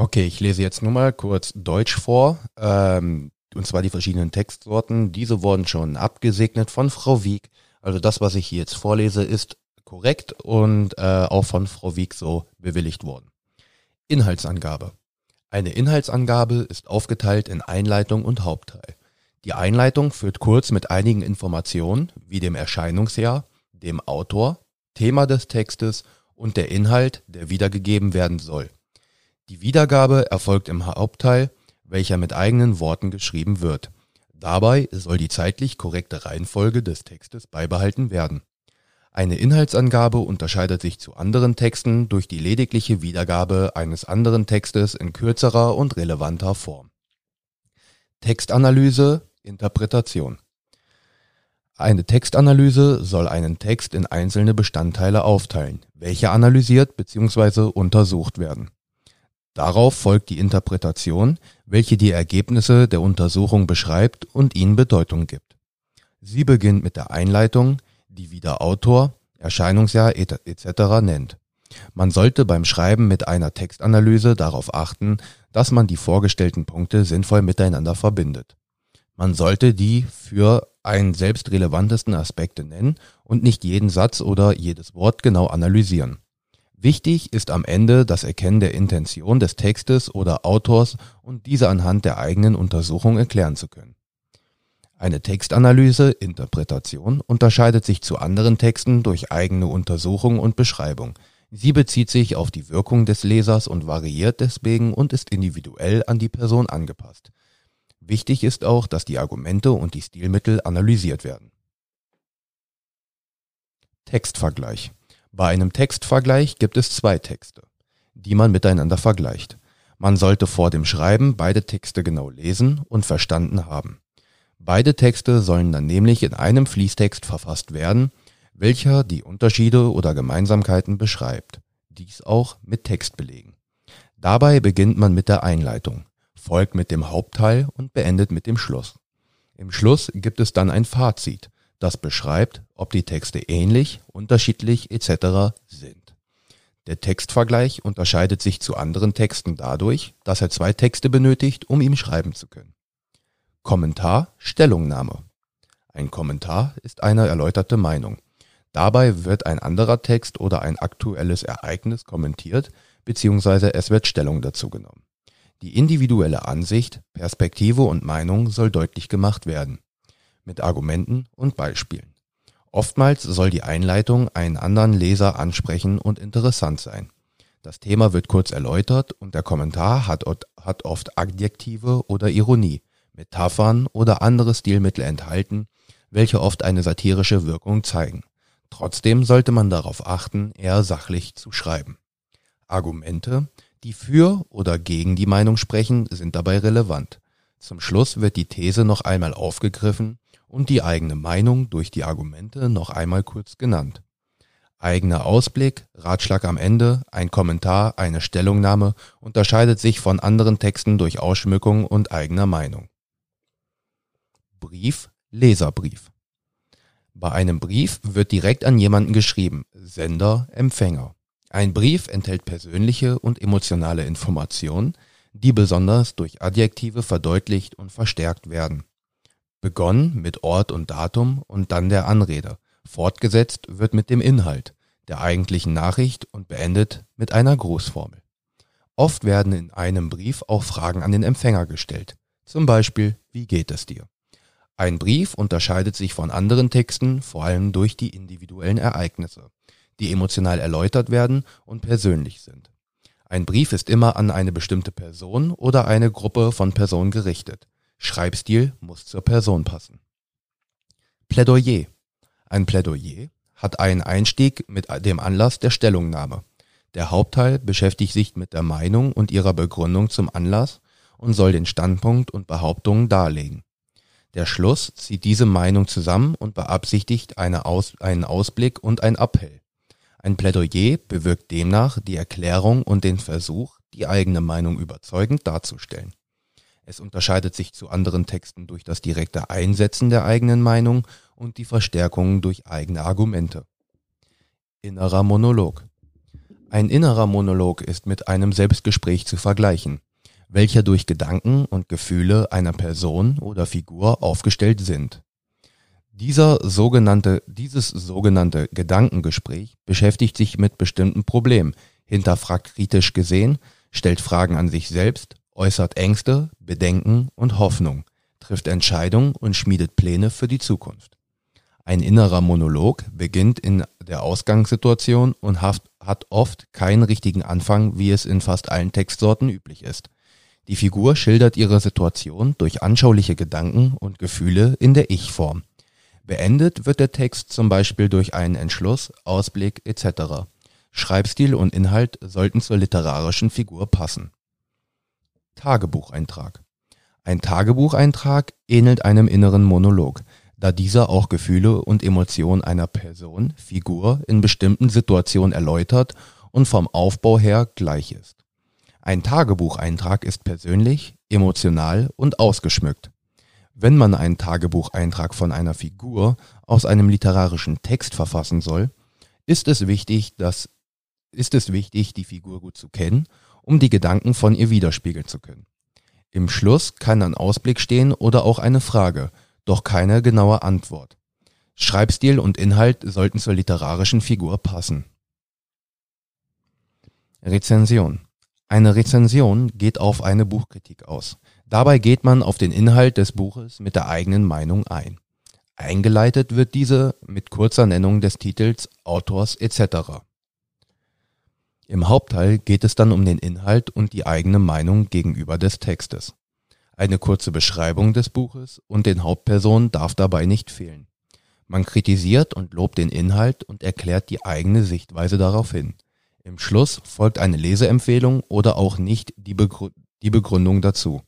Okay, ich lese jetzt nur mal kurz Deutsch vor, ähm, und zwar die verschiedenen Textsorten. Diese wurden schon abgesegnet von Frau Wieg. Also das, was ich hier jetzt vorlese, ist korrekt und äh, auch von Frau Wieg so bewilligt worden. Inhaltsangabe. Eine Inhaltsangabe ist aufgeteilt in Einleitung und Hauptteil. Die Einleitung führt kurz mit einigen Informationen wie dem Erscheinungsjahr, dem Autor, Thema des Textes und der Inhalt, der wiedergegeben werden soll. Die Wiedergabe erfolgt im Hauptteil, welcher mit eigenen Worten geschrieben wird. Dabei soll die zeitlich korrekte Reihenfolge des Textes beibehalten werden. Eine Inhaltsangabe unterscheidet sich zu anderen Texten durch die ledigliche Wiedergabe eines anderen Textes in kürzerer und relevanter Form. Textanalyse, Interpretation. Eine Textanalyse soll einen Text in einzelne Bestandteile aufteilen, welche analysiert bzw. untersucht werden. Darauf folgt die Interpretation, welche die Ergebnisse der Untersuchung beschreibt und ihnen Bedeutung gibt. Sie beginnt mit der Einleitung, die wieder Autor, Erscheinungsjahr etc. nennt. Man sollte beim Schreiben mit einer Textanalyse darauf achten, dass man die vorgestellten Punkte sinnvoll miteinander verbindet. Man sollte die für einen selbst relevantesten Aspekte nennen und nicht jeden Satz oder jedes Wort genau analysieren. Wichtig ist am Ende das Erkennen der Intention des Textes oder Autors und diese anhand der eigenen Untersuchung erklären zu können. Eine Textanalyse, Interpretation unterscheidet sich zu anderen Texten durch eigene Untersuchung und Beschreibung. Sie bezieht sich auf die Wirkung des Lesers und variiert deswegen und ist individuell an die Person angepasst. Wichtig ist auch, dass die Argumente und die Stilmittel analysiert werden. Textvergleich bei einem Textvergleich gibt es zwei Texte, die man miteinander vergleicht. Man sollte vor dem Schreiben beide Texte genau lesen und verstanden haben. Beide Texte sollen dann nämlich in einem Fließtext verfasst werden, welcher die Unterschiede oder Gemeinsamkeiten beschreibt. Dies auch mit Text belegen. Dabei beginnt man mit der Einleitung, folgt mit dem Hauptteil und beendet mit dem Schluss. Im Schluss gibt es dann ein Fazit, das beschreibt, ob die Texte ähnlich, unterschiedlich etc. sind. Der Textvergleich unterscheidet sich zu anderen Texten dadurch, dass er zwei Texte benötigt, um ihn schreiben zu können. Kommentar, Stellungnahme. Ein Kommentar ist eine erläuterte Meinung. Dabei wird ein anderer Text oder ein aktuelles Ereignis kommentiert, beziehungsweise es wird Stellung dazu genommen. Die individuelle Ansicht, Perspektive und Meinung soll deutlich gemacht werden mit Argumenten und Beispielen. Oftmals soll die Einleitung einen anderen Leser ansprechen und interessant sein. Das Thema wird kurz erläutert und der Kommentar hat, oft Adjektive oder Ironie, Metaphern oder andere Stilmittel enthalten, welche oft eine satirische Wirkung zeigen. Trotzdem sollte man darauf achten, eher sachlich zu schreiben. Argumente, die für oder gegen die Meinung sprechen, sind dabei relevant. Zum Schluss wird die These noch einmal aufgegriffen und die eigene Meinung durch die Argumente noch einmal kurz genannt. Eigener Ausblick, Ratschlag am Ende, ein Kommentar, eine Stellungnahme unterscheidet sich von anderen Texten durch Ausschmückung und eigener Meinung. Brief, Leserbrief. Bei einem Brief wird direkt an jemanden geschrieben, Sender, Empfänger. Ein Brief enthält persönliche und emotionale Informationen, die besonders durch Adjektive verdeutlicht und verstärkt werden. Begonnen mit Ort und Datum und dann der Anrede. Fortgesetzt wird mit dem Inhalt der eigentlichen Nachricht und beendet mit einer Grußformel. Oft werden in einem Brief auch Fragen an den Empfänger gestellt. Zum Beispiel, wie geht es dir? Ein Brief unterscheidet sich von anderen Texten vor allem durch die individuellen Ereignisse, die emotional erläutert werden und persönlich sind. Ein Brief ist immer an eine bestimmte Person oder eine Gruppe von Personen gerichtet. Schreibstil muss zur Person passen. Plädoyer. Ein Plädoyer hat einen Einstieg mit dem Anlass der Stellungnahme. Der Hauptteil beschäftigt sich mit der Meinung und ihrer Begründung zum Anlass und soll den Standpunkt und Behauptungen darlegen. Der Schluss zieht diese Meinung zusammen und beabsichtigt eine Aus, einen Ausblick und ein Appell. Ein Plädoyer bewirkt demnach die Erklärung und den Versuch, die eigene Meinung überzeugend darzustellen. Es unterscheidet sich zu anderen Texten durch das direkte Einsetzen der eigenen Meinung und die Verstärkung durch eigene Argumente. Innerer Monolog. Ein innerer Monolog ist mit einem Selbstgespräch zu vergleichen, welcher durch Gedanken und Gefühle einer Person oder Figur aufgestellt sind. Dieser sogenannte, dieses sogenannte Gedankengespräch beschäftigt sich mit bestimmten Problemen, hinterfragt kritisch gesehen, stellt Fragen an sich selbst, äußert Ängste, Bedenken und Hoffnung, trifft Entscheidungen und schmiedet Pläne für die Zukunft. Ein innerer Monolog beginnt in der Ausgangssituation und hat oft keinen richtigen Anfang, wie es in fast allen Textsorten üblich ist. Die Figur schildert ihre Situation durch anschauliche Gedanken und Gefühle in der Ich-Form. Beendet wird der Text zum Beispiel durch einen Entschluss, Ausblick etc. Schreibstil und Inhalt sollten zur literarischen Figur passen. Tagebucheintrag Ein Tagebucheintrag ähnelt einem inneren Monolog da dieser auch Gefühle und Emotionen einer Person, Figur in bestimmten Situationen erläutert und vom Aufbau her gleich ist. Ein Tagebucheintrag ist persönlich, emotional und ausgeschmückt. Wenn man einen Tagebucheintrag von einer Figur aus einem literarischen Text verfassen soll, ist es wichtig, dass ist es wichtig, die Figur gut zu kennen, um die Gedanken von ihr widerspiegeln zu können. Im Schluss kann ein Ausblick stehen oder auch eine Frage, doch keine genaue Antwort. Schreibstil und Inhalt sollten zur literarischen Figur passen. Rezension. Eine Rezension geht auf eine Buchkritik aus. Dabei geht man auf den Inhalt des Buches mit der eigenen Meinung ein. Eingeleitet wird diese mit kurzer Nennung des Titels, Autors etc. Im Hauptteil geht es dann um den Inhalt und die eigene Meinung gegenüber des Textes. Eine kurze Beschreibung des Buches und den Hauptpersonen darf dabei nicht fehlen. Man kritisiert und lobt den Inhalt und erklärt die eigene Sichtweise darauf hin. Im Schluss folgt eine Leseempfehlung oder auch nicht die, Begrü die Begründung dazu.